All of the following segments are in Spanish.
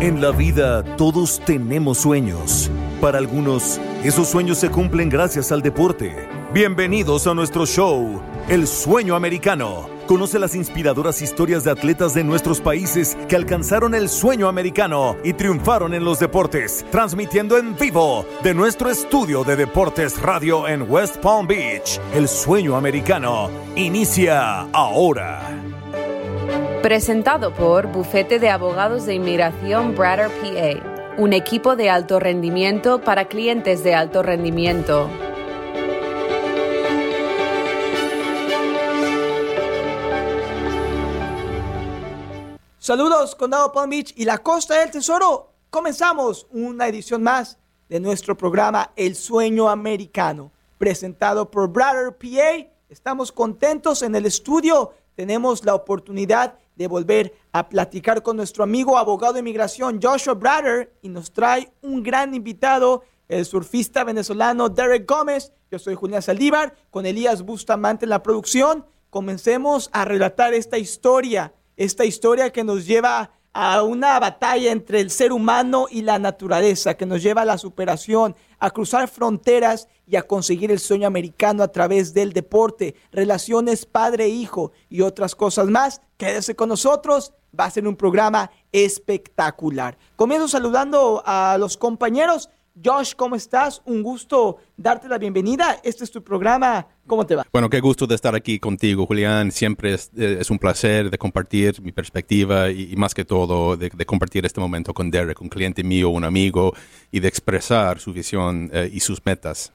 En la vida todos tenemos sueños. Para algunos, esos sueños se cumplen gracias al deporte. Bienvenidos a nuestro show, El Sueño Americano. Conoce las inspiradoras historias de atletas de nuestros países que alcanzaron el sueño americano y triunfaron en los deportes, transmitiendo en vivo de nuestro estudio de Deportes Radio en West Palm Beach. El Sueño Americano inicia ahora. Presentado por Bufete de Abogados de Inmigración Brader PA, un equipo de alto rendimiento para clientes de alto rendimiento. Saludos, Condado Palm Beach y la Costa del Tesoro. Comenzamos una edición más de nuestro programa El Sueño Americano, presentado por Brader PA. Estamos contentos en el estudio. Tenemos la oportunidad de volver a platicar con nuestro amigo abogado de inmigración Joshua Brader y nos trae un gran invitado, el surfista venezolano Derek Gómez. Yo soy Julián Saldívar, con Elías Bustamante en la producción. Comencemos a relatar esta historia, esta historia que nos lleva a una batalla entre el ser humano y la naturaleza, que nos lleva a la superación, a cruzar fronteras y a conseguir el sueño americano a través del deporte, relaciones padre-hijo y otras cosas más. Quédese con nosotros, va a ser un programa espectacular. Comienzo saludando a los compañeros. Josh, ¿cómo estás? Un gusto darte la bienvenida. Este es tu programa. ¿Cómo te va? Bueno, qué gusto de estar aquí contigo, Julián. Siempre es, eh, un placer de compartir mi perspectiva y, más que todo de, compartir este momento con Derek, un cliente mío, un amigo, y de expresar su visión eh, y sus metas.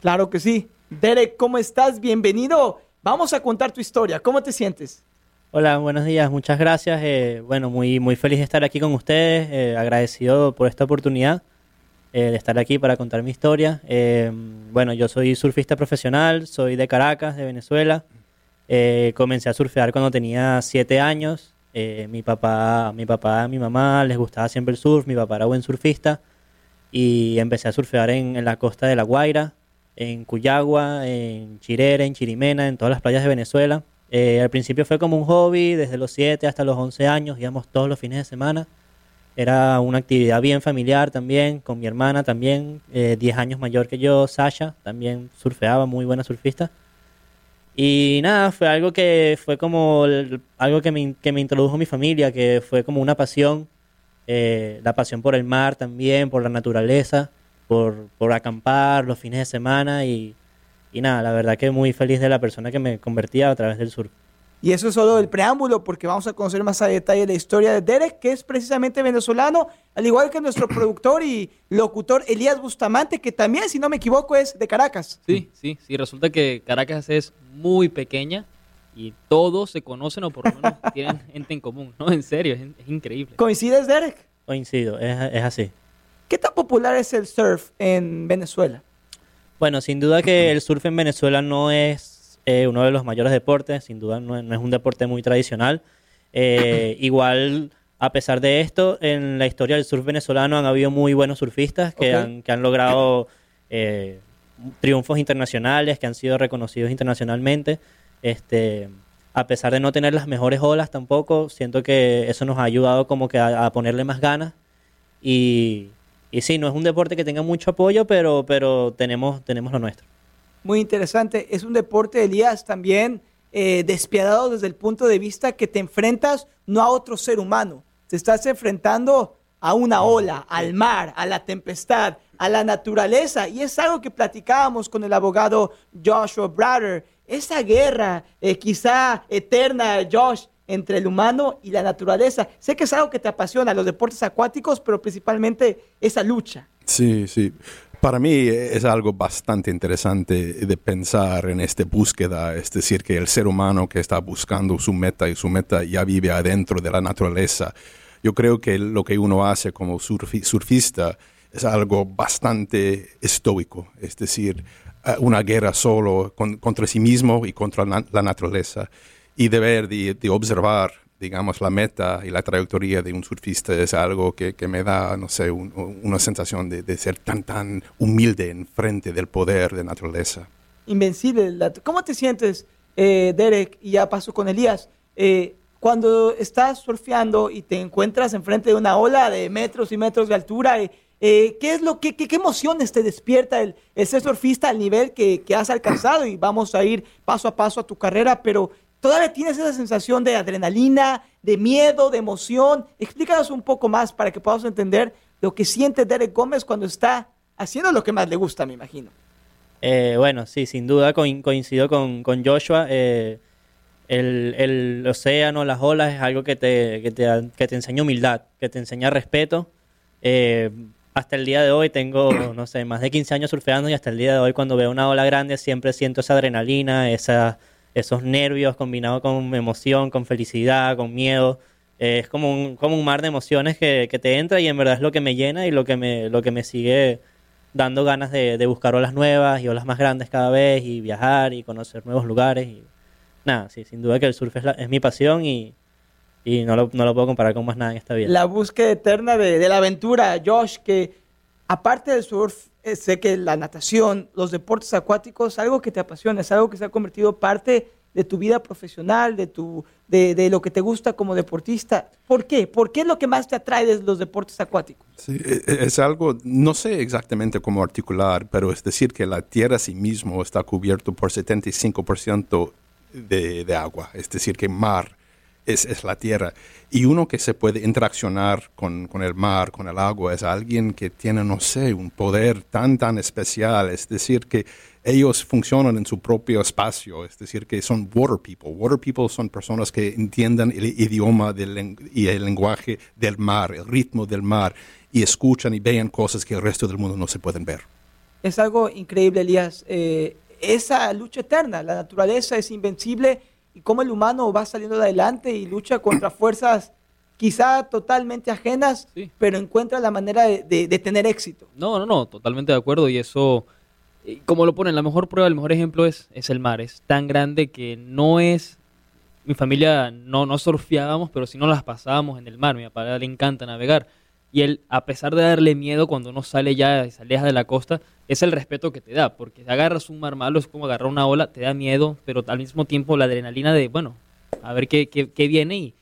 Claro que sí. Derek, ¿cómo estás? Bienvenido. Vamos a contar tu historia. ¿Cómo te sientes? Hola, buenos días. Muchas gracias. Eh, bueno, muy, muy feliz de estar aquí con ustedes. agradecido por esta oportunidad. Eh, de estar aquí para contar mi historia. Eh, bueno, yo soy surfista profesional, soy de Caracas, de Venezuela. Eh, comencé a surfear cuando tenía siete años. mi papá, mi papá, mi mamá les gustaba siempre el surf. Mi papá era buen surfista y empecé a surfear en, en la costa de La Guaira, en Cuyagua, en Chirera, en Chirimena, en todas las playas de Venezuela. al principio fue como un hobby, desde los siete hasta los once años, íbamos todos los fines de semana. Era una actividad bien familiar también, con mi hermana también, 10 eh, años mayor que yo, Sasha, también surfeaba, muy buena surfista. Y nada, fue algo que fue como algo que me, que me, introdujo mi familia, que fue como una pasión, eh, la pasión por el mar también, por la naturaleza, por, por acampar los fines de semana y, y nada, la verdad que muy feliz de la persona que me convertía a través del surf. Y eso es solo el preámbulo, porque vamos a conocer más a detalle la historia de Derek, que es precisamente venezolano, al igual que nuestro productor y locutor Elías Bustamante, que también, si no me equivoco, es de Caracas. Sí, sí, sí. Resulta que Caracas es muy pequeña y todos se conocen o por lo menos tienen gente en común, ¿no? En serio, es, increíble. ¿Coincides, Derek? Coincido, es, es así. ¿Qué tan popular es el surf en Venezuela? Bueno, sin duda que el surf en Venezuela no es eh, uno de los mayores deportes, sin duda no, es un deporte muy tradicional. Eh, igual, a pesar de esto, en la historia del surf venezolano han habido muy buenos surfistas que, han, que han logrado eh, triunfos internacionales, que han sido reconocidos internacionalmente. Este, a pesar de no tener las mejores olas tampoco, siento que eso nos ha ayudado como que a, ponerle más ganas. Y, y sí, no es un deporte que tenga mucho apoyo, pero, pero tenemos, tenemos lo nuestro muy interesante. Es un deporte, Elías, también eh, despiadado desde el punto de vista que te enfrentas no a otro ser humano, te estás enfrentando a una ola, al mar, a la tempestad, a la naturaleza. Y es algo que platicábamos con el abogado Joshua Brader. Esa guerra, eh, quizá eterna, Josh, entre el humano y la naturaleza. Sé que es algo que te apasiona, los deportes acuáticos, pero principalmente esa lucha. Sí, sí. Para mí es algo bastante interesante de pensar en esta búsqueda, es decir, que el ser humano que está buscando su meta y su meta ya vive adentro de la naturaleza. Yo creo que lo que uno hace como surfista es algo bastante estoico, es decir, eh, una guerra solo contra sí mismo y contra la naturaleza y de ver, de observar digamos, la meta y la trayectoria de un surfista es algo que, que me da, no sé, una sensación de, de, ser tan, tan humilde en frente del poder de naturaleza. Invencible. ¿Cómo te sientes, eh, Derek? Y ya paso con Elías. Eh, cuando estás surfeando y te encuentras enfrente de una ola de metros y metros de altura, eh, eh, ¿qué es lo qué, qué emociones te despierta el, el ser surfista al nivel que, que has alcanzado? Y vamos a ir paso a paso a tu carrera, pero todavía tienes esa sensación de adrenalina, de miedo, de emoción. Explícanos un poco más para que podamos entender lo que siente Derek Gómez cuando está haciendo lo que más le gusta, me imagino. Eh, bueno, sí, sin duda coin- coincido con, Joshua. eh, el, el océano, las olas es algo que te, que te, que te enseña humildad, que te enseña respeto. Eh, hasta el día de hoy tengo, no sé, más de 15 años surfeando y hasta el día de hoy cuando veo una ola grande siempre siento esa adrenalina, esa, esos nervios combinados con emoción, con felicidad, con miedo. Es como un, como un mar de emociones que, que te entra y en verdad es lo que me llena y lo que me, lo que me sigue dando ganas de, de buscar olas nuevas y olas más grandes cada vez y viajar y conocer nuevos lugares. Y nada, sí, sin duda que el surf es, es mi pasión y, y no, lo, no lo puedo comparar con más nada en esta vida. La búsqueda eterna de, de la aventura, Josh, que aparte del surf, eh, sé que la natación, los deportes acuáticos, algo que te apasiona, es algo que se ha convertido parte de tu vida profesional, de, tu, de, lo que te gusta como deportista. ¿Por qué? ¿Por qué es lo que más te atrae de los deportes acuáticos? E- e- es algo, no sé exactamente cómo articular, pero es decir que la Tierra sí mismo está cubierto por 75% de, de agua, es decir que mar es, es la Tierra. Y uno que se puede interaccionar con, con el mar, con el agua, es alguien que tiene, no sé, un poder tan, tan especial, es decir que ellos funcionan en su propio espacio, es decir, que son water people. Water people son personas que entiendan el idioma del y el lenguaje del mar, el ritmo del mar, y escuchan y vean cosas que el resto del mundo no se pueden ver. Es algo increíble, Elías. Eh, esa lucha eterna, la naturaleza es invencible y cómo el humano va saliendo de adelante y lucha contra fuerzas quizá totalmente ajenas, Sí. pero encuentra la manera de, de- de tener éxito. No, no, no, totalmente de acuerdo. Y eso, eh, como lo ponen, la mejor prueba, el mejor ejemplo es, es el mar. Es tan grande que no es. Mi familia no, no surfeábamos, pero sí nos las pasábamos en el mar. Mi papá le encanta navegar. Y él, a pesar de darle miedo cuando uno sale ya y se aleja de la costa, es el respeto que te da. Porque agarras un mar malo, es como agarrar una ola, te da miedo, pero al mismo tiempo la adrenalina de, bueno, a ver qué, qué, qué viene. Y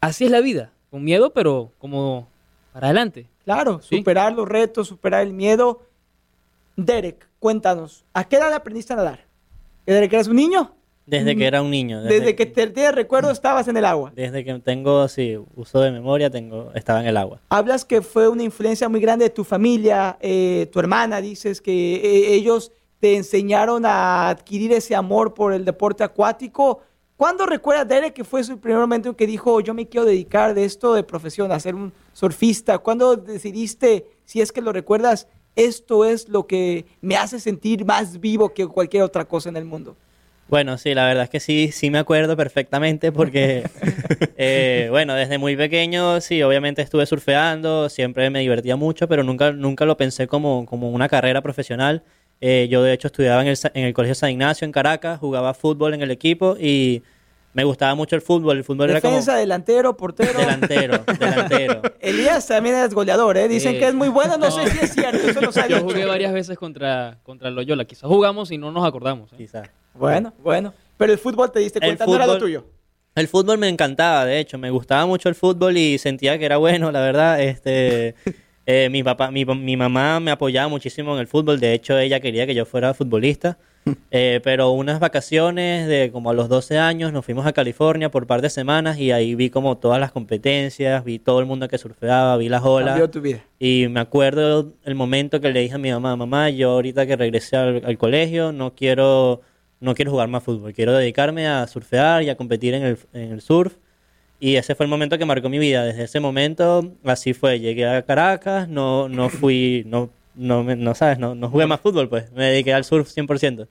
así es la vida. Con miedo, pero como para adelante. Claro, Sí. superar los retos, superar el miedo. Derek, cuéntanos, ¿a qué edad aprendiste a nadar? ¿Derek eras un niño? Desde que era un niño. Desde, que te, te recuerdo estabas en el agua. Desde que tengo, sí, uso de memoria, tengo, estaba en el agua. Hablas que fue una influencia muy grande de tu familia, eh, tu hermana, dices que eh, ellos te enseñaron a adquirir ese amor por el deporte acuático. ¿Cuándo recuerdas, Derek, que fue su primer momento en que dijo, yo me quiero dedicar de esto de profesión, a ser un surfista? ¿Cuándo decidiste, si es que lo recuerdas, esto es lo que me hace sentir más vivo que cualquier otra cosa en el mundo? Bueno, sí, la verdad es que sí, sí me acuerdo perfectamente porque, eh, bueno, desde muy pequeño, sí, obviamente estuve surfeando, siempre me divertía mucho, pero nunca, nunca lo pensé como, como una carrera profesional. Eh, yo, de hecho, estudiaba en el, en el Colegio San Ignacio, en Caracas, jugaba fútbol en el equipo y me gustaba mucho el fútbol. El fútbol Defensa, era delantero, portero. como delantero, delantero. Elías también es goleador, ¿eh? Dicen Eh, que es muy bueno, no, no. sé si es cierto, eso Yo jugué varias veces contra, contra el Loyola. Quizás jugamos y no nos acordamos. ¿eh? Quizás. Bueno, bueno. Pero el fútbol te diste El cuenta, no era lo fútbol- tuyo. El fútbol me encantaba, de hecho, me gustaba mucho el fútbol y sentía que era bueno, la verdad. Este, eh, mi papá, mi, mi mamá me apoyaba muchísimo en el fútbol, de hecho ella quería que yo fuera futbolista. Eh, pero unas vacaciones de como a los 12 años nos fuimos a California por un par de semanas y ahí vi como todas las competencias, vi todo el mundo que surfeaba, vi las olas. Cambió tu vida. Y me acuerdo el momento que le dije a mi mamá, mamá, yo ahorita que regresé al, al colegio no quiero, no quiero jugar más fútbol, quiero dedicarme a surfear y a competir en el, en el surf. Y ese fue el momento que marcó mi vida. Desde ese momento, así fue. Llegué a Caracas, no, no fui, no, no, me- no sabes, no, no jugué más fútbol, pues. Me dediqué al surf 100%.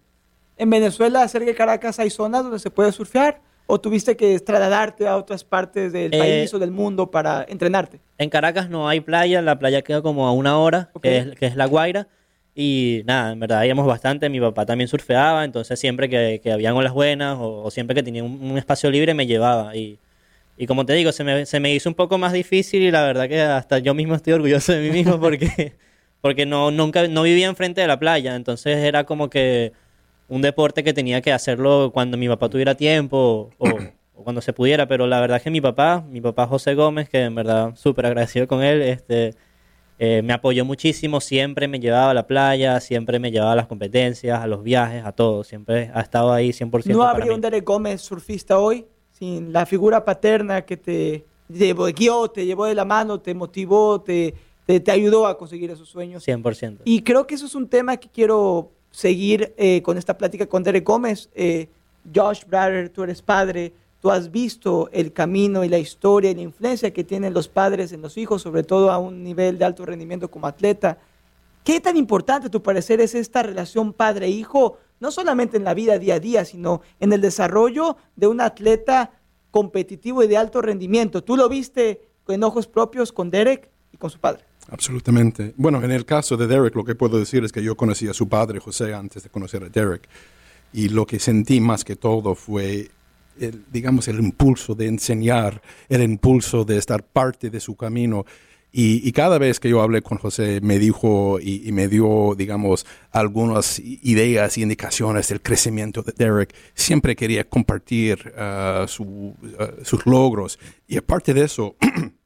¿En Venezuela, cerca de Caracas, hay zonas donde se puede surfear? ¿O tuviste que trasladarte a otras partes del Eh, país o del mundo para entrenarte? En Caracas no hay playa, la playa queda como a una hora, que, es, que es La Guaira. Y nada, en verdad íbamos bastante. Mi papá también surfeaba, entonces siempre que, que habían olas buenas o, o siempre que tenía un, un espacio libre me llevaba. Y, y como te digo, se me, se me hizo un poco más difícil y la verdad que hasta yo mismo estoy orgulloso de mí mismo porque, porque no, nunca, no vivía enfrente de la playa. Entonces era como que un deporte que tenía que hacerlo cuando mi papá tuviera tiempo o, o cuando se pudiera, pero la verdad es que mi papá, mi papá José Gómez, que en verdad súper agradecido con él, este, eh, me apoyó muchísimo, siempre me llevaba a la playa, siempre me llevaba a las competencias, a los viajes, a todo, siempre ha estado ahí 100%. No habría un Derek Gómez surfista hoy sin la figura paterna que te llevó, guió, te llevó de la mano, te motivó, te, te, te ayudó a conseguir esos sueños. 100%. Y creo que eso es un tema que quiero seguir eh, con esta plática con Derek Gómez. Eh, Josh Brader, tú eres padre, tú has visto el camino y la historia y la influencia que tienen los padres en los hijos, sobre todo a un nivel de alto rendimiento como atleta. ¿Qué tan importante, a tu parecer, es esta relación padre-hijo, no solamente en la vida día a día, sino en el desarrollo de un atleta competitivo y de alto rendimiento? ¿Tú lo viste en ojos propios con Derek y con su padre? Absolutamente. Bueno, en el caso de Derek, lo que puedo decir es que yo conocí a su padre, José, antes de conocer a Derek. Y lo que sentí más que todo fue, digamos, el impulso de enseñar, el impulso de estar parte de su camino. Y, y cada vez que yo hablé con José, me dijo y, me dio, digamos, algunas ideas y indicaciones del crecimiento de Derek. Siempre quería compartir uh, sus logros. Y aparte de eso,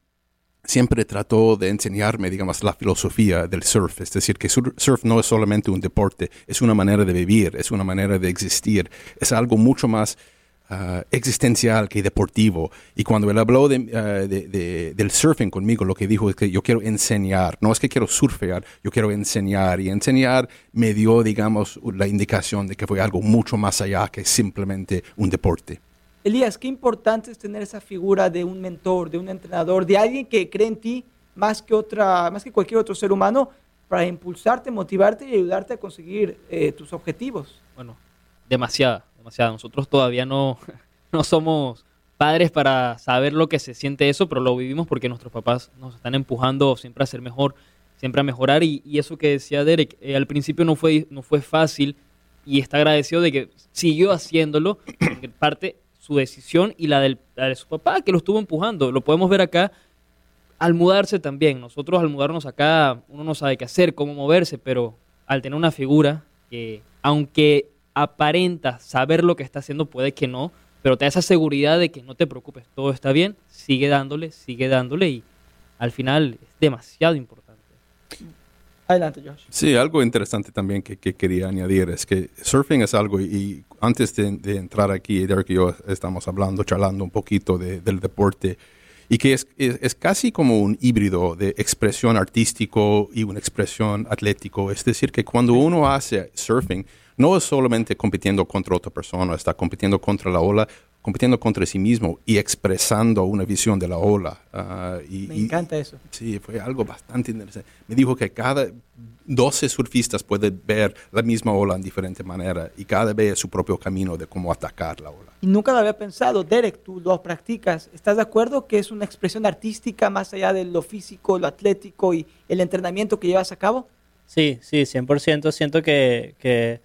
siempre trató de enseñarme, digamos, la filosofía del surf. Es decir, que surf no es solamente un deporte, es una manera de vivir, es una manera de existir, es algo mucho más uh, existencial que deportivo. Y cuando él habló de, uh, de, de, del surfing conmigo, lo que dijo es que yo quiero enseñar, no es que quiero surfear, yo quiero enseñar. Y enseñar me dio, digamos, la indicación de que fue algo mucho más allá que simplemente un deporte. Elías, qué importante es tener esa figura de un mentor, de un entrenador, de alguien que cree en ti más que, otra, más que cualquier otro ser humano para impulsarte, motivarte y ayudarte a conseguir eh, tus objetivos. Bueno, demasiada, demasiada. Nosotros todavía no, no somos padres para saber lo que se siente eso, pero lo vivimos porque nuestros papás nos están empujando siempre a ser mejor, siempre a mejorar. Y, eso que decía Derek, eh, al principio no fue, no fue fácil y está agradecido de que siguió haciéndolo, en parte su decisión y la, del, la de su papá que lo estuvo empujando. Lo podemos ver acá al mudarse también. Nosotros al mudarnos acá, uno no sabe qué hacer, cómo moverse, pero al tener una figura que, aunque aparenta saber lo que está haciendo, puede que no, pero te da esa seguridad de que no te preocupes, todo está bien, sigue dándole, sigue dándole y al final es demasiado importante. Adelante, Josh. Sí, algo interesante también que, que, quería añadir es que surfing es algo, y antes de, de, entrar aquí, Derek y yo estamos hablando, charlando un poquito de, del deporte, y que es, es, es, casi como un híbrido de expresión artístico y una expresión atlético. Es decir, que cuando uno hace surfing, no es solamente compitiendo contra otra persona, está compitiendo contra la ola, compitiendo contra sí mismo y expresando una visión de la ola. Uh, y, Me encanta eso. Y, sí, fue algo bastante interesante. Me dijo que cada 12 surfistas pueden ver la misma ola en diferente manera y cada vez su propio camino de cómo atacar la ola. Y nunca lo había pensado. Derek, tú lo practicas. ¿Estás de acuerdo que es una expresión artística más allá de lo físico, lo atlético y el entrenamiento que llevas a cabo? Sí, sí, 100%. Siento que, que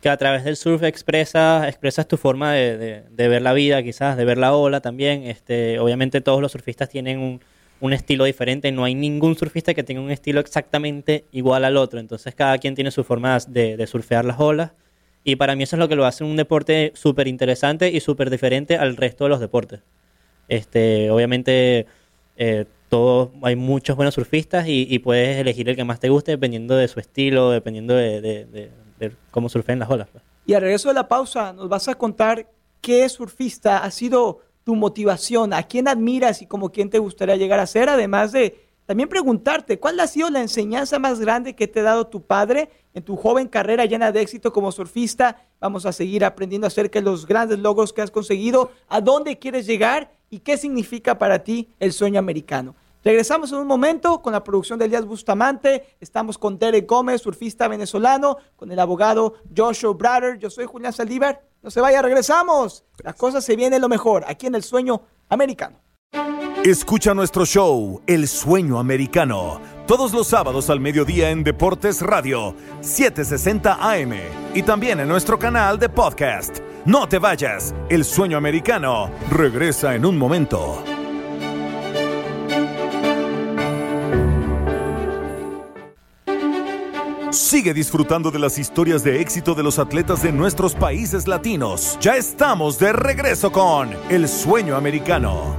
que a través del surf expresas, expresas tu forma de, ver la vida, quizás, de ver la ola también. Este, obviamente todos los surfistas tienen un, estilo diferente, no hay ningún surfista que tenga un estilo exactamente igual al otro, entonces cada quien tiene su forma de, surfear las olas. Y para mí eso es lo que lo hace un deporte súper interesante y súper diferente al resto de los deportes. Este, obviamente eh, todo, hay muchos buenos surfistas y, puedes elegir el que más te guste dependiendo de su estilo, dependiendo de, de, de cómo surfean las olas. Y al regreso de la pausa nos vas a contar qué surfista ha sido tu motivación, a quién admiras y como quién te gustaría llegar a ser, además de también preguntarte cuál ha sido la enseñanza más grande que te ha dado tu padre en tu joven carrera llena de éxito como surfista. Vamos a seguir aprendiendo acerca de los grandes logros que has conseguido, a dónde quieres llegar y qué significa para ti el sueño americano. Regresamos en un momento con la producción de Elías Bustamante. Estamos con Derek Gómez, surfista venezolano, con el abogado Joshua Brader. Yo soy Julián Saldívar. No se vaya, regresamos. Las cosas se vienen lo mejor aquí en el sueño americano. Escucha nuestro show, El Sueño Americano, todos los sábados al mediodía en Deportes Radio, 760 AM y también en nuestro canal de podcast. No te vayas, El Sueño Americano regresa en un momento. Sigue disfrutando de las historias de éxito de los atletas de nuestros países latinos. Ya estamos de regreso con El Sueño Americano.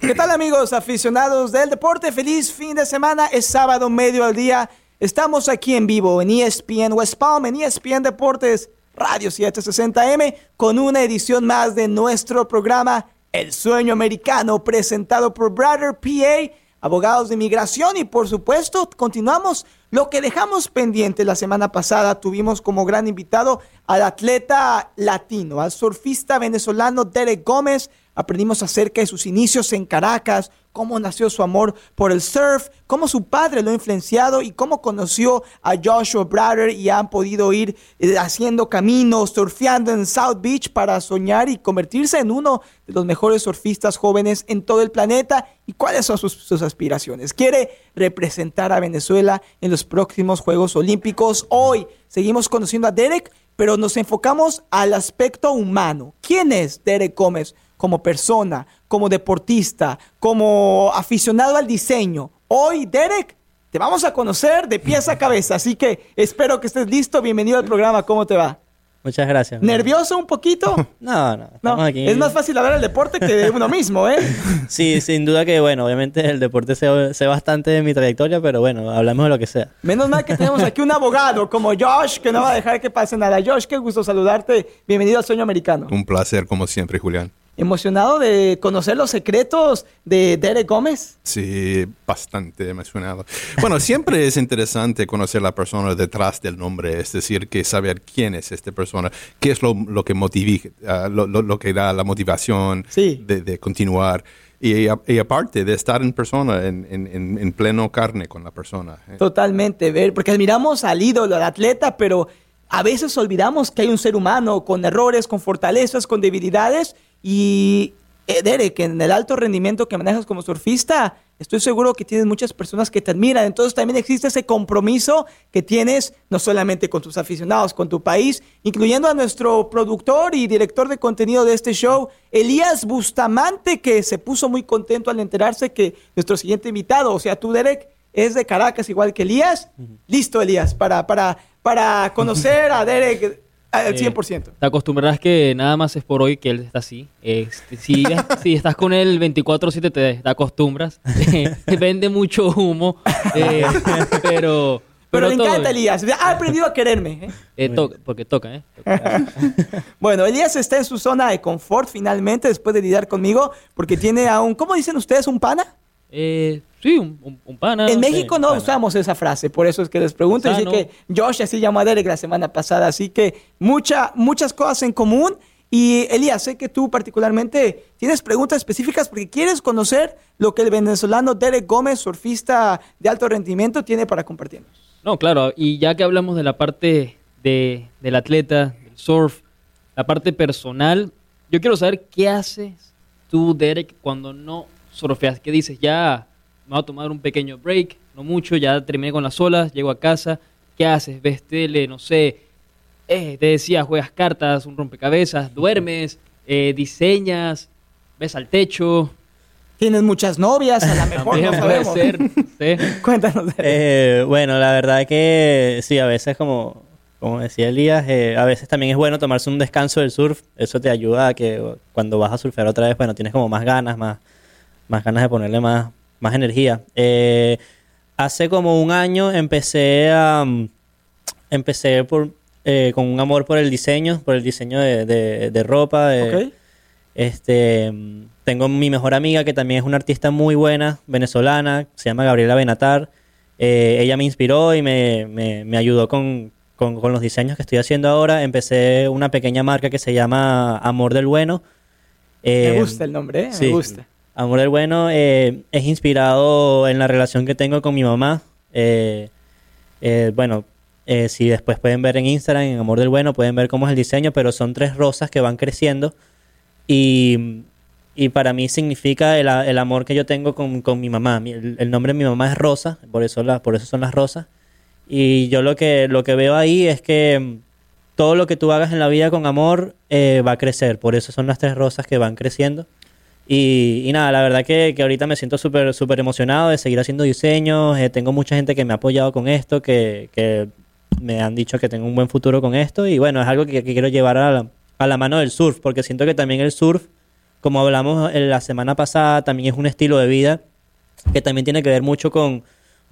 ¿Qué tal amigos aficionados del deporte? Feliz fin de semana. Es sábado medio al día. Estamos aquí en vivo en ESPN West Palm, en ESPN Deportes Radio 760M, con una edición más de nuestro programa El Sueño Americano, presentado por Brother PA, abogados de inmigración. Y por supuesto, continuamos lo que dejamos pendiente la semana pasada. Tuvimos como gran invitado al atleta latino, al surfista venezolano Derek Gómez Aprendimos acerca de sus inicios en Caracas, cómo nació su amor por el surf, cómo su padre lo ha influenciado y cómo conoció a Joshua Brader y han podido ir eh, haciendo caminos, surfeando en South Beach para soñar y convertirse en uno de los mejores surfistas jóvenes en todo el planeta y cuáles son sus, sus aspiraciones. Quiere representar a Venezuela en los próximos Juegos Olímpicos. Hoy seguimos conociendo a Derek, pero nos enfocamos al aspecto humano. ¿Quién es Derek Gómez? como persona, como deportista, como aficionado al diseño. Hoy, Derek, te vamos a conocer de pies a cabeza, así que espero que estés listo. Bienvenido al programa, ¿cómo te va? Muchas gracias. ¿Nervioso un poquito? no, no, no. Aquí. Es más fácil hablar del deporte que de uno mismo, ¿eh? sí, sin duda que, bueno, obviamente el deporte sé, sé, bastante de mi trayectoria, pero bueno, hablamos de lo que sea. Menos mal que tenemos aquí un abogado como Josh, que no va a dejar que pase nada. Josh, qué gusto saludarte. Bienvenido al Sueño Americano. Un placer, como siempre, Julián emocionado de conocer los secretos de Derek Gómez? Sí, bastante emocionado. Bueno, siempre es interesante conocer la persona detrás del nombre, es decir, que saber quién es esta persona, qué es lo, lo que motiva, uh, lo, lo, lo, que da la motivación sí. de, de, continuar. Y, y, aparte de estar en persona, en, en, en pleno carne con la persona. ¿eh? Totalmente, ver, porque admiramos al ídolo, al atleta, pero a veces olvidamos que hay un ser humano con errores, con fortalezas, con debilidades y eh, Derek, en el alto rendimiento que manejas como surfista, estoy seguro que tienes muchas personas que te admiran. Entonces también existe ese compromiso que tienes no solamente con tus aficionados, con tu país, incluyendo a nuestro productor y director de contenido de este show, Elías Bustamante, que se puso muy contento al enterarse que nuestro siguiente invitado, o sea, tú, Derek, es de Caracas igual que Elías. Listo, Elías, para, para, para conocer a Derek al 100%. Eh, te acostumbrarás que nada más es por hoy que él está así. Este, si, si, estás con él 24-7 te, te, acostumbras. vende mucho humo. Eh, pero... Pero, le encanta Elías. Ha aprendido a quererme. ¿eh? Eh, to porque toca, ¿eh? bueno, Elías está en su zona de confort finalmente después de lidiar conmigo porque tiene a un... ¿Cómo dicen ustedes? ¿Un pana? Eh, sí, un, un, un, pana. En México no pana. usamos esa frase, por eso es que les pregunto. Así que Josh así llamó a Derek la semana pasada, así que mucha, muchas cosas en común. Y Elías, sé que tú particularmente tienes preguntas específicas porque quieres conocer lo que el venezolano Derek Gómez, surfista de alto rendimiento, tiene para compartirnos. No, claro, y ya que hablamos de la parte de, del atleta, del surf, la parte personal, yo quiero saber qué haces tú, Derek, cuando no surfeas, ¿qué dices? Ya me voy a tomar un pequeño break, no mucho, ya terminé con las olas, llego a casa, ¿qué haces? ¿Ves tele? No sé, eh, te decía, juegas cartas, un rompecabezas, duermes, eh, diseñas, ves al techo. Tienes muchas novias, a lo mejor También no puede sabemos. ser, sí. Cuéntanos. Eh, bueno, la verdad que sí, a veces como, como decía Elías, eh, a veces también es bueno tomarse un descanso del surf. Eso te ayuda a que cuando vas a surfear otra vez, bueno, tienes como más ganas, más, más ganas de ponerle más, más energía. Eh, hace como un año empecé a... empecé por, eh, con un amor por el diseño, por el diseño de, de- de ropa. de- este, tengo mi mejor amiga que también es una artista muy buena, venezolana, se llama Gabriela Benatar. Eh, ella me inspiró y me, me- me ayudó con, con- con los diseños que estoy haciendo ahora. Empecé una pequeña marca que se llama Amor del Bueno. Me Eh, gusta el nombre, ¿eh? sí. me gusta. Amor del Bueno eh, es inspirado en la relación que tengo con mi mamá. Eh, eh, bueno, si después pueden ver en Instagram, en Amor del Bueno, pueden ver cómo es el diseño, pero son tres rosas que van creciendo. Y, y para mí significa el, el amor que yo tengo con, con mi mamá. Mi- El, el nombre de mi mamá es Rosa, por eso, la- por eso son las rosas. Y yo lo que, lo que veo ahí es que mm, todo lo que tú hagas en la vida con amor va a crecer. Por eso son las tres rosas que van creciendo. Y, y nada, la verdad que, que ahorita me siento súper súper emocionado de seguir haciendo diseños. eh, tengo mucha gente que me ha apoyado con esto, que, que me han dicho que tengo un buen futuro con esto. Y bueno, es algo que, quiero llevar a la, a la mano del surf, porque siento que también el surf, como hablamos en la semana pasada, también es un estilo de vida que también tiene que ver mucho con,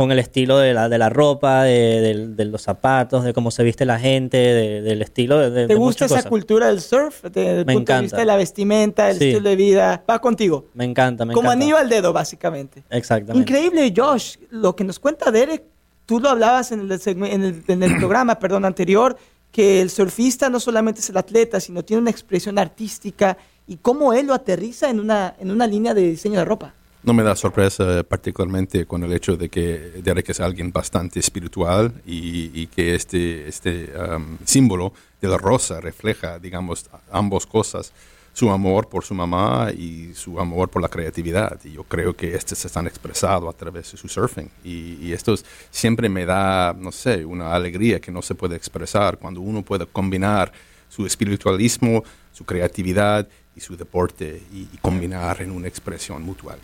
con el estilo de la, de la ropa, de, los zapatos, de cómo se viste la gente, de- del estilo de, ¿Te gusta esa cosas. cultura del surf? Desde el Me punto de encanta. vista de la vestimenta, el Sí. estilo de vida. Va contigo. Me encanta, me Como encanta. anillo al dedo, básicamente. Exactamente. Increíble, Josh. Lo que nos cuenta Derek, tú lo hablabas en el, en el, en el programa perdón, anterior, que el surfista no solamente es el atleta, sino tiene una expresión artística y cómo él lo aterriza en una, en una línea de diseño de ropa. No me da sorpresa particularmente con el hecho de que Derek es alguien bastante espiritual y, que este, este um, símbolo de la rosa refleja, digamos, ambas cosas, su amor por su mamá y su amor por la creatividad. Y yo creo que este se están expresado a través de su surfing. Y, esto es- siempre me da, no sé, una alegría que no se puede expresar cuando uno puede combinar su espiritualismo, su creatividad y su deporte y, y combinar en una expresión mutual.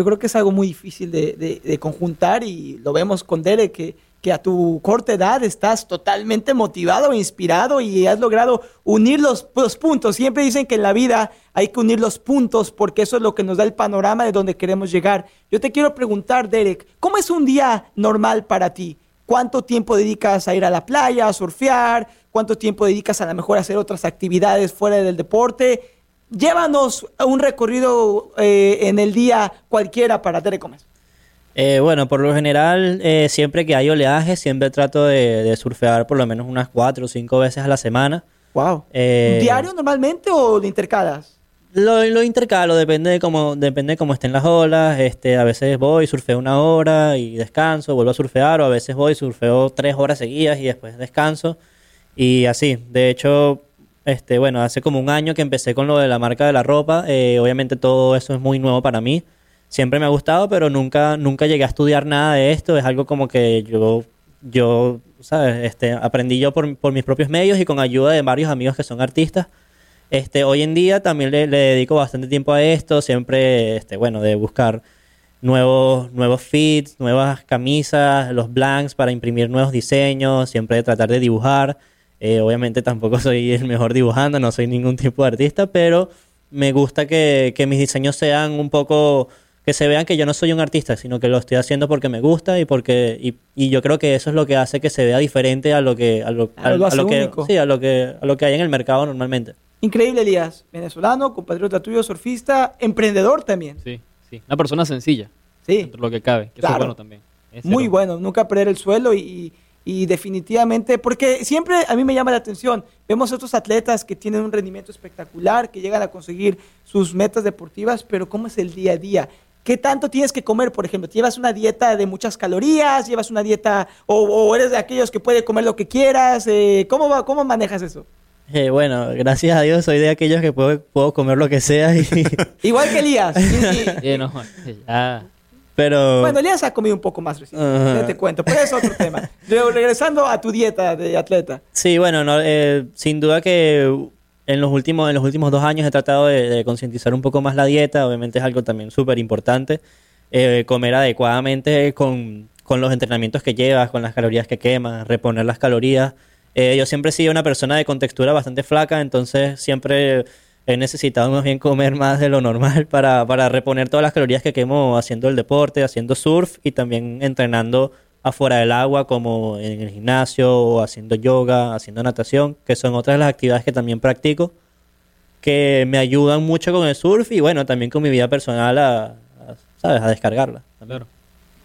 Yo creo que es algo muy difícil de, conjuntar y lo vemos con Derek, que, a tu corta edad estás totalmente motivado e inspirado y has logrado unir los puntos. Siempre dicen que en la vida hay que unir los puntos porque eso es lo que nos da el panorama de donde queremos llegar. Yo te quiero preguntar, Derek, ¿cómo es un día normal para ti? ¿Cuánto tiempo dedicas a ir a la playa, a surfear? ¿Cuánto tiempo dedicas a lo mejor a hacer otras actividades fuera del deporte? Llévanos a un recorrido eh, en el día cualquiera para Gómez. Eh, bueno, por lo general, eh, siempre que hay oleaje, siempre trato de, de surfear por lo menos unas cuatro o cinco veces a la semana. Wow. ¿Diario normalmente o lo intercalas? Lo, lo intercalo, depende de cómo, depende de cómo estén las olas. Este, a veces voy, surfeo una hora y descanso, vuelvo a surfear, o a veces voy, surfeo tres horas seguidas y después descanso. Y así, de hecho, este, bueno, hace como un año que empecé con lo de la marca de la ropa. eh, obviamente todo eso es muy nuevo para mí. Siempre me ha gustado, pero nunca, nunca llegué a estudiar nada de esto. Es algo como que yo, yo, ¿sabes? Este, aprendí yo por, por mis propios medios y con ayuda de varios amigos que son artistas. Este, hoy en día también le, dedico bastante tiempo a esto, siempre, este, bueno, de buscar nuevos, nuevos fits, nuevas camisas, los blanks para imprimir nuevos diseños, siempre de tratar de dibujar. Eh, obviamente tampoco soy el mejor dibujando, no soy ningún tipo de artista, pero me gusta que, que mis diseños sean un poco, que se vean que yo no soy un artista, sino que lo estoy haciendo porque me gusta y porque y, y yo creo que eso es lo que hace que se vea diferente a lo que a lo, Claro, lo a lo que sí, a lo que a lo que hay en el mercado normalmente. Increíble, Elías. Venezolano, compatriota tuyo, surfista, emprendedor también. Sí, sí. Una persona sencilla, Sí, dentro de lo que cabe, que eso Claro. es bueno también. Es muy bueno. Nunca perder el suelo y, y definitivamente, porque siempre a mí me llama la atención. Vemos otros atletas que tienen un rendimiento espectacular, que llegan a conseguir sus metas deportivas, pero ¿cómo es el día a día? ¿Qué tanto tienes que comer, por ejemplo? ¿Llevas una dieta de muchas calorías? ¿Llevas una dieta o, o eres de aquellos que puede comer lo que quieras? Eh, ¿cómo, va, ¿Cómo manejas eso? Eh, bueno, gracias a Dios soy de aquellos que puedo, puedo comer lo que sea. y- Igual que Elías. Y- y- Eh, no, ya. Pero bueno, Elías ha comido un poco más recién. Ajá. Te cuento, pero es otro tema. Regresando a tu dieta de atleta. sí, bueno, no, eh, sin duda que en los últimos, en los últimos dos años he tratado de, de concientizar un poco más la dieta. Obviamente es algo también súper importante. Eh, comer adecuadamente con, con los entrenamientos que llevas, con las calorías que quemas, reponer las calorías. Eh, yo siempre he sido una persona de contextura bastante flaca, entonces siempre he necesitado más bien comer más de lo normal para, para reponer todas las calorías que quemo haciendo el deporte, haciendo surf y también entrenando afuera del agua como en el gimnasio o haciendo yoga, haciendo natación, que son otras de las actividades que también practico, que me ayudan mucho con el surf y bueno, también con mi vida personal a, ¿sabes? a descargarla. Claro.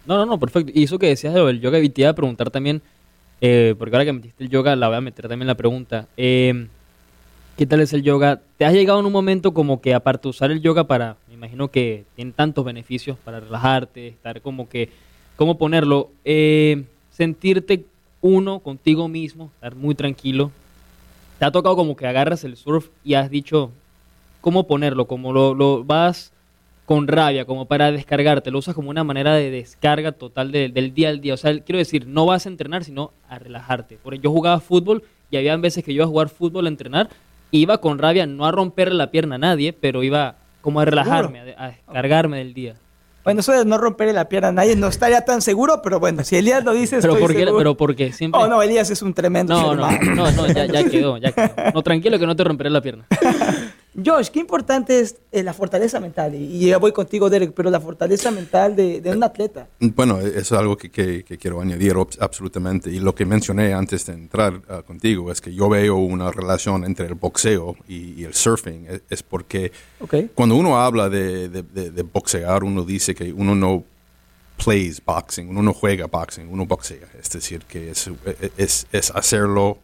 No, no, no, perfecto. Y eso que decías del yoga, y te a preguntar también, eh, porque ahora que metiste el yoga, la voy a meter también la pregunta. eh, ¿Qué tal es el yoga? ¿Te has llegado en un momento como que aparte de usar el yoga para, me imagino que tiene tantos beneficios para relajarte, estar como que, ¿cómo ponerlo? Eh, sentirte uno contigo mismo, estar muy tranquilo. ¿Te ha tocado como que agarras el surf y has dicho, ¿cómo ponerlo? Como lo, lo vas con rabia, como para descargarte, lo usas como una manera de descarga total de- del día al día. O sea, quiero decir, no vas a entrenar, sino a relajarte. Por ejemplo, yo jugaba fútbol y había veces que yo iba a jugar fútbol a entrenar, iba con rabia, no a romperle la pierna a nadie, pero iba como a relajarme, a, a descargarme del día. Bueno, eso de no romperle la pierna a nadie no estaría tan seguro, pero bueno, si Elías lo dice, Pero estoy ¿por qué? seguro. Pero porque siempre... Oh, no, Elías es un tremendo no, no, no, no, ya, ya quedó, ya quedó. No, tranquilo que no te romperé la pierna. Josh, qué importante es eh, la fortaleza mental. Y, y ya voy contigo, Derek, pero la fortaleza mental de, de un atleta. Bueno, eso es algo que, que- que quiero añadir absolutamente. Y lo que mencioné antes de entrar ah, contigo es que yo veo una relación entre el boxeo y, y el surfing. Es, es porque Ok. cuando uno habla de, de- de- de boxear, uno dice que uno no plays boxing, uno no juega boxing, uno boxea. Es decir, que es, es, es hacerlo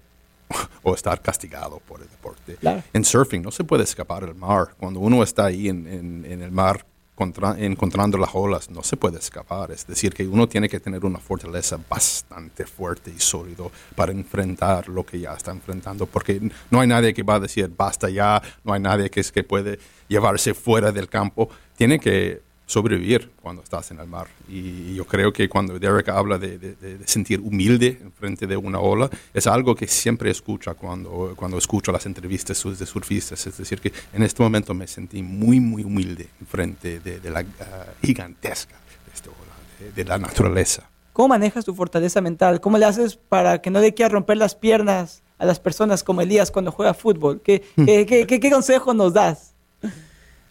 o estar castigado por el deporte. Claro. En surfing no se puede escapar del mar. Cuando uno está ahí en, en- en el mar contra- encontrando las olas, no se puede escapar. Es decir, que uno tiene que tener una fortaleza bastante fuerte y sólido para enfrentar lo que ya está enfrentando, porque no hay nadie que va a decir basta ya, no hay nadie que, es que puede llevarse fuera del campo. Tiene que sobrevivir cuando estás en el mar. Y yo creo que cuando Derek habla de, de- de- sentir humilde en frente de una ola, es algo que siempre escucha cuando, cuando escucho las entrevistas de surfistas. Es decir, que en este momento me sentí muy, muy humilde en frente de, de la ah, gigantesca de esta ola, de, la naturaleza. ¿Cómo manejas tu fortaleza mental? ¿Cómo le haces para que no le quieras romper las piernas a las personas como Elías cuando juega fútbol? ¿Qué, qué, qué- qué- qué consejo nos das?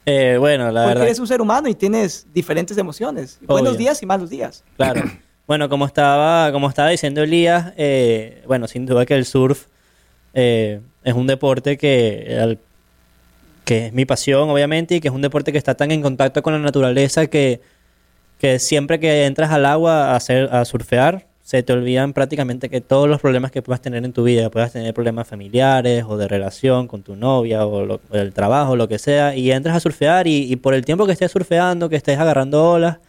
Eh, bueno, la Porque verdad. eres un ser humano y tienes diferentes emociones. Buenos días y malos días. Claro. Bueno, como estaba, como estaba diciendo Elías, eh, bueno, sin duda que el surf eh, es un deporte que, al- que es mi pasión, obviamente, y que es un deporte que está tan en contacto con la naturaleza que, que siempre que entras al agua a, hacer, a surfear, se te olvidan prácticamente que todos los problemas que puedas tener en tu vida, puedas tener problemas familiares o de relación con tu novia o, lo- el trabajo, lo que sea, y entras a surfear y, por el tiempo que estés surfeando, que estés agarrando olas,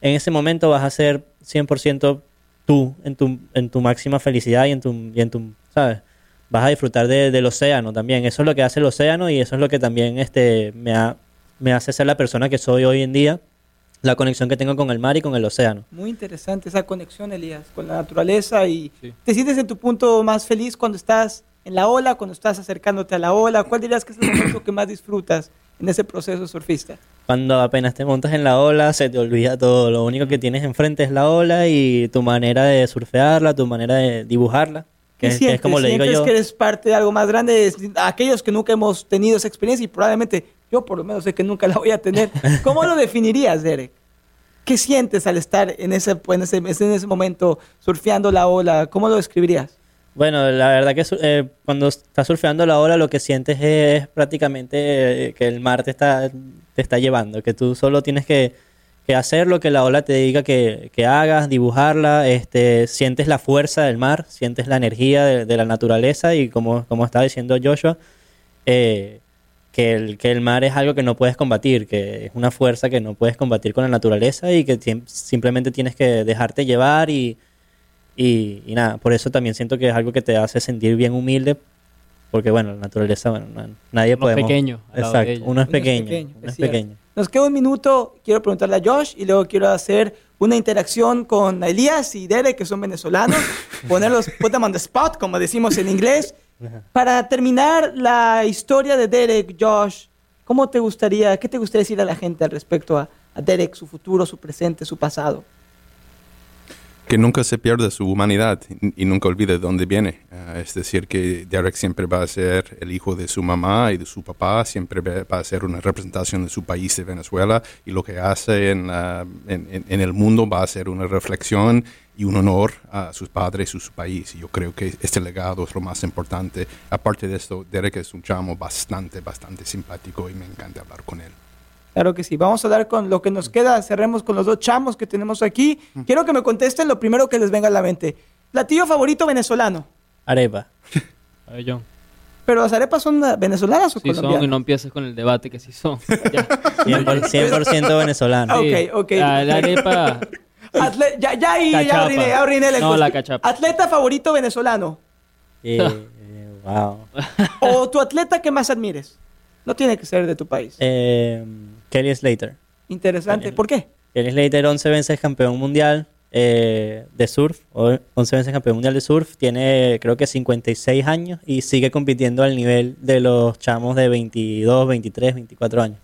en ese momento vas a ser 100% tú, en tu, en tu máxima felicidad y en tu, y en tu ¿sabes? Vas a disfrutar de- del océano también. Eso es lo que hace el océano y eso es lo que también este, me, me hace ser la persona que soy hoy en día, la conexión que tengo con el mar y con el océano. Muy interesante esa conexión, Elías, con la naturaleza y Sí. te sientes en tu punto más feliz cuando estás en la ola, cuando estás acercándote a la ola. ¿Cuál dirías que es el momento que más disfrutas en ese proceso surfista? Cuando apenas te montas en la ola, se te olvida todo. Lo único que tienes enfrente es la ola y tu manera de surfearla, tu manera de dibujarla. Que, ¿Qué es, que sientes? es como le digo ¿Sientes yo. que eres parte de algo más grande? Es- Aquellos que nunca hemos tenido esa experiencia y probablemente yo por lo menos sé que nunca la voy a tener. ¿Cómo lo definirías, Derek? ¿Qué sientes al estar en ese, en ese, en ese momento surfeando la ola? ¿Cómo lo describirías? Bueno, la verdad que eh, cuando estás surfeando la ola lo que sientes es prácticamente eh, que el mar te está, te está llevando, que tú solo tienes que, que hacer lo que la ola te diga que, que hagas, dibujarla, este, sientes la fuerza del mar, sientes la energía de, de la naturaleza y como, como estaba diciendo Joshua, eh, que, el, que el mar es algo que no puedes combatir, que es una fuerza que no puedes combatir con la naturaleza y que simplemente tienes que dejarte llevar y, y, y nada, por eso también siento que es algo que te hace sentir bien humilde, porque bueno, la naturaleza, bueno, na- nadie Uno podemos... pequeño Exacto, uno es Uno es pequeño, pequeño, uno es pequeño. Nos queda un minuto, quiero preguntarle a Josh y luego quiero hacer una interacción con Elías y Derek, que son venezolanos, ponerlos, put them on the spot, como decimos en inglés. Para terminar la historia de Derek, Josh, ¿cómo te gustaría, qué te gustaría decir a la gente al respecto a, a Derek, su futuro, su presente, su pasado? Que nunca se pierda su humanidad y, nunca olvide de dónde viene. Ah, es decir, que Derek siempre va a ser el hijo de su mamá y de su papá, siempre va a ser una representación de su país, de Venezuela, y lo que hace en, ah, en- en el mundo va a ser una reflexión y un honor a sus padres y su país. Y yo creo que este legado es lo más importante. Aparte de esto, Derek es un chamo bastante, bastante simpático y me encanta hablar con él. Claro que sí. Vamos a dar con lo que nos queda. Cerremos con los dos chamos que tenemos aquí. Quiero que me contesten lo primero que les venga a la mente. Platillo favorito venezolano. Arepa. A ver, John. ¿Pero las arepas son venezolanas o Sí son colombianas? y no empieces con el debate que sí son. Ya. 100%, 100% venezolano. Ah, Sí. ok, ok. La, la arepa, Atle- ya, ya, ahí, ya Cachapa. oriné, ya oriné No, cosa. la cachapa. Atleta favorito venezolano. Eh, eh, wow. o tu atleta que más admires. No tiene que ser de tu país. Eh, Kelly Slater. Interesante. ¿Por qué? Kelly Slater, 11 veces campeón mundial eh, de surf, o 11 veces campeón mundial de surf, tiene creo que 56 años y sigue compitiendo al nivel de los chamos de 22, 23, 24 años.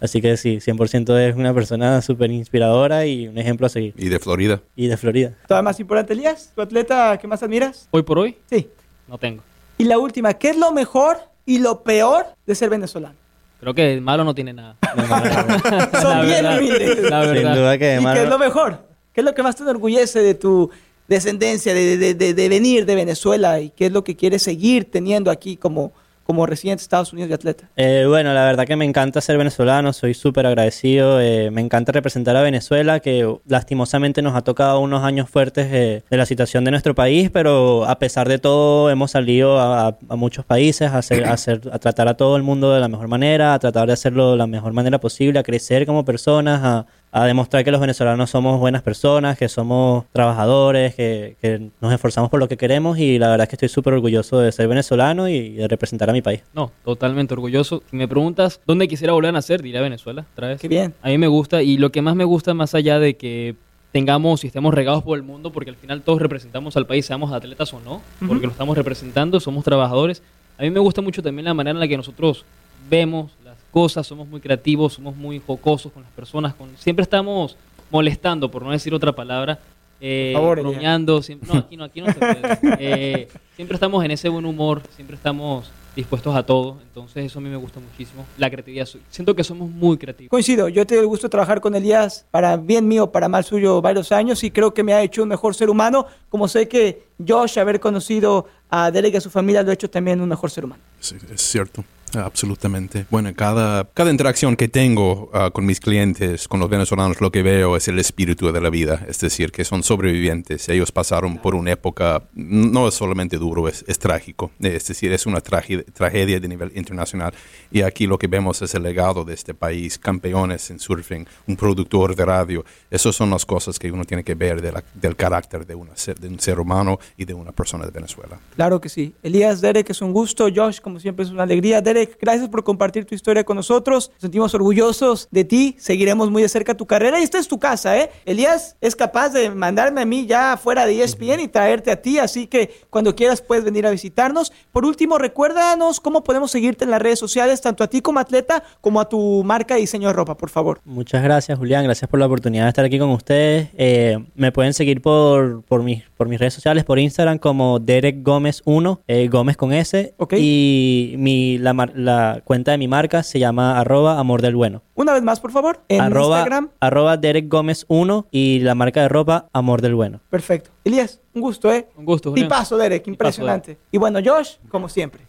Así que sí, 100% es una persona súper inspiradora y un ejemplo a seguir. Y de Florida. Y de Florida. Todavía más importante, Elías, tu atleta que más admiras. Hoy por hoy, Sí. no tengo. Y la última, ¿qué es lo mejor y lo peor de ser venezolano? Creo que malo no tiene nada. Son La bien verdad, humildes. la Sin duda que ¿Y qué Maro- es lo mejor? ¿Qué es lo que más te enorgullece de tu descendencia, de, de- de- de venir de Venezuela? ¿Y qué es lo que quieres seguir teniendo aquí como, como residente de Estados Unidos y atleta? Eh, bueno, la verdad que me encanta ser venezolano, soy súper agradecido, eh, me encanta representar a Venezuela, que lastimosamente nos ha tocado unos años fuertes eh, de la situación de nuestro país, pero a pesar de todo hemos salido a, muchos países a, hacer, a, a tratar a todo el mundo de la mejor manera, a tratar de hacerlo de la mejor manera posible, a crecer como personas, a, a demostrar que los venezolanos somos buenas personas, que somos trabajadores, que, que nos esforzamos por lo que queremos y la verdad es que estoy súper orgulloso de ser venezolano y de representar a mi país. No, totalmente orgulloso. Si me preguntas dónde quisiera volver a nacer, diré a Venezuela, otra vez. Qué bien. A mí me gusta y lo que más me gusta más allá de que tengamos y estemos regados por el mundo, porque al final todos representamos al país, seamos atletas o no, porque lo estamos representando, somos trabajadores. A mí me gusta mucho también la manera en la que nosotros vemos cosas, somos muy creativos, somos muy jocosos con las personas, con, siempre estamos molestando, por no decir otra palabra, eh, favor, bromeando, siempre- no, aquí no, aquí no se puede. Eh, siempre estamos en ese buen humor, siempre estamos dispuestos a todo, entonces eso a mí me gusta muchísimo, la creatividad, siento que somos muy creativos. Coincido, yo he tenido el gusto de trabajar con Elías para bien mío, para mal suyo, varios años y creo que me ha hecho un mejor ser humano, como sé que Josh, haber conocido a Derek y a su familia, lo ha hecho también un mejor ser humano. Sí, es cierto, absolutamente. Bueno, cada, cada interacción que tengo ah, con mis clientes, con los venezolanos, lo que veo es el espíritu de la vida, es decir, que son sobrevivientes. Ellos pasaron por una época, no es solamente duro, es, es trágico, es decir, es una tragi- tragedia de nivel internacional. Y aquí lo que vemos es el legado de este país, campeones en surfing, un productor de radio. Esas son las cosas que uno tiene que ver de la- del carácter de, una de un ser humano y de una persona de Venezuela. Claro que sí. Elías, Derek, es un gusto. Josh, como siempre, es una alegría. Derek, gracias por compartir tu historia con nosotros. Nos sentimos orgullosos de ti. Seguiremos muy de cerca tu carrera. Y esta es tu casa, ¿eh? Elías es capaz de mandarme a mí ya fuera de ESPN y traerte a ti. Así que cuando quieras puedes venir a visitarnos. Por último, recuérdanos cómo podemos seguirte en las redes sociales, tanto a ti como atleta, como a tu marca de diseño de ropa, por favor. Muchas gracias, Julián. Gracias por la oportunidad de estar aquí con ustedes. Eh, me pueden seguir por, por, mis, por mis redes sociales, por Instagram, como Derek Gómez 1, eh, Gómez con S. Ok. Y mi, la, mar- la cuenta de mi marca se llama arroba amor del bueno. Una vez más, por favor, en arroba, Instagram. arroba Derek Gómez 1 y la marca de ropa amor del bueno. Perfecto. Elías, un gusto, ¿eh? Un gusto, Julián. Tipazo, Derek, impresionante. Y bueno, Josh, como siempre.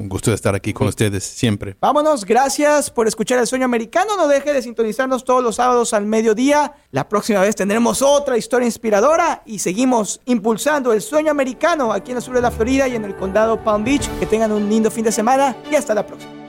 Un gusto de estar aquí con ustedes siempre. Vámonos, gracias por escuchar El Sueño Americano. No deje de sintonizarnos todos los sábados al mediodía. La próxima vez tendremos otra historia inspiradora y seguimos impulsando el sueño americano aquí en el sur de la Florida y en el condado Palm Beach. Que tengan un lindo fin de semana y hasta la próxima.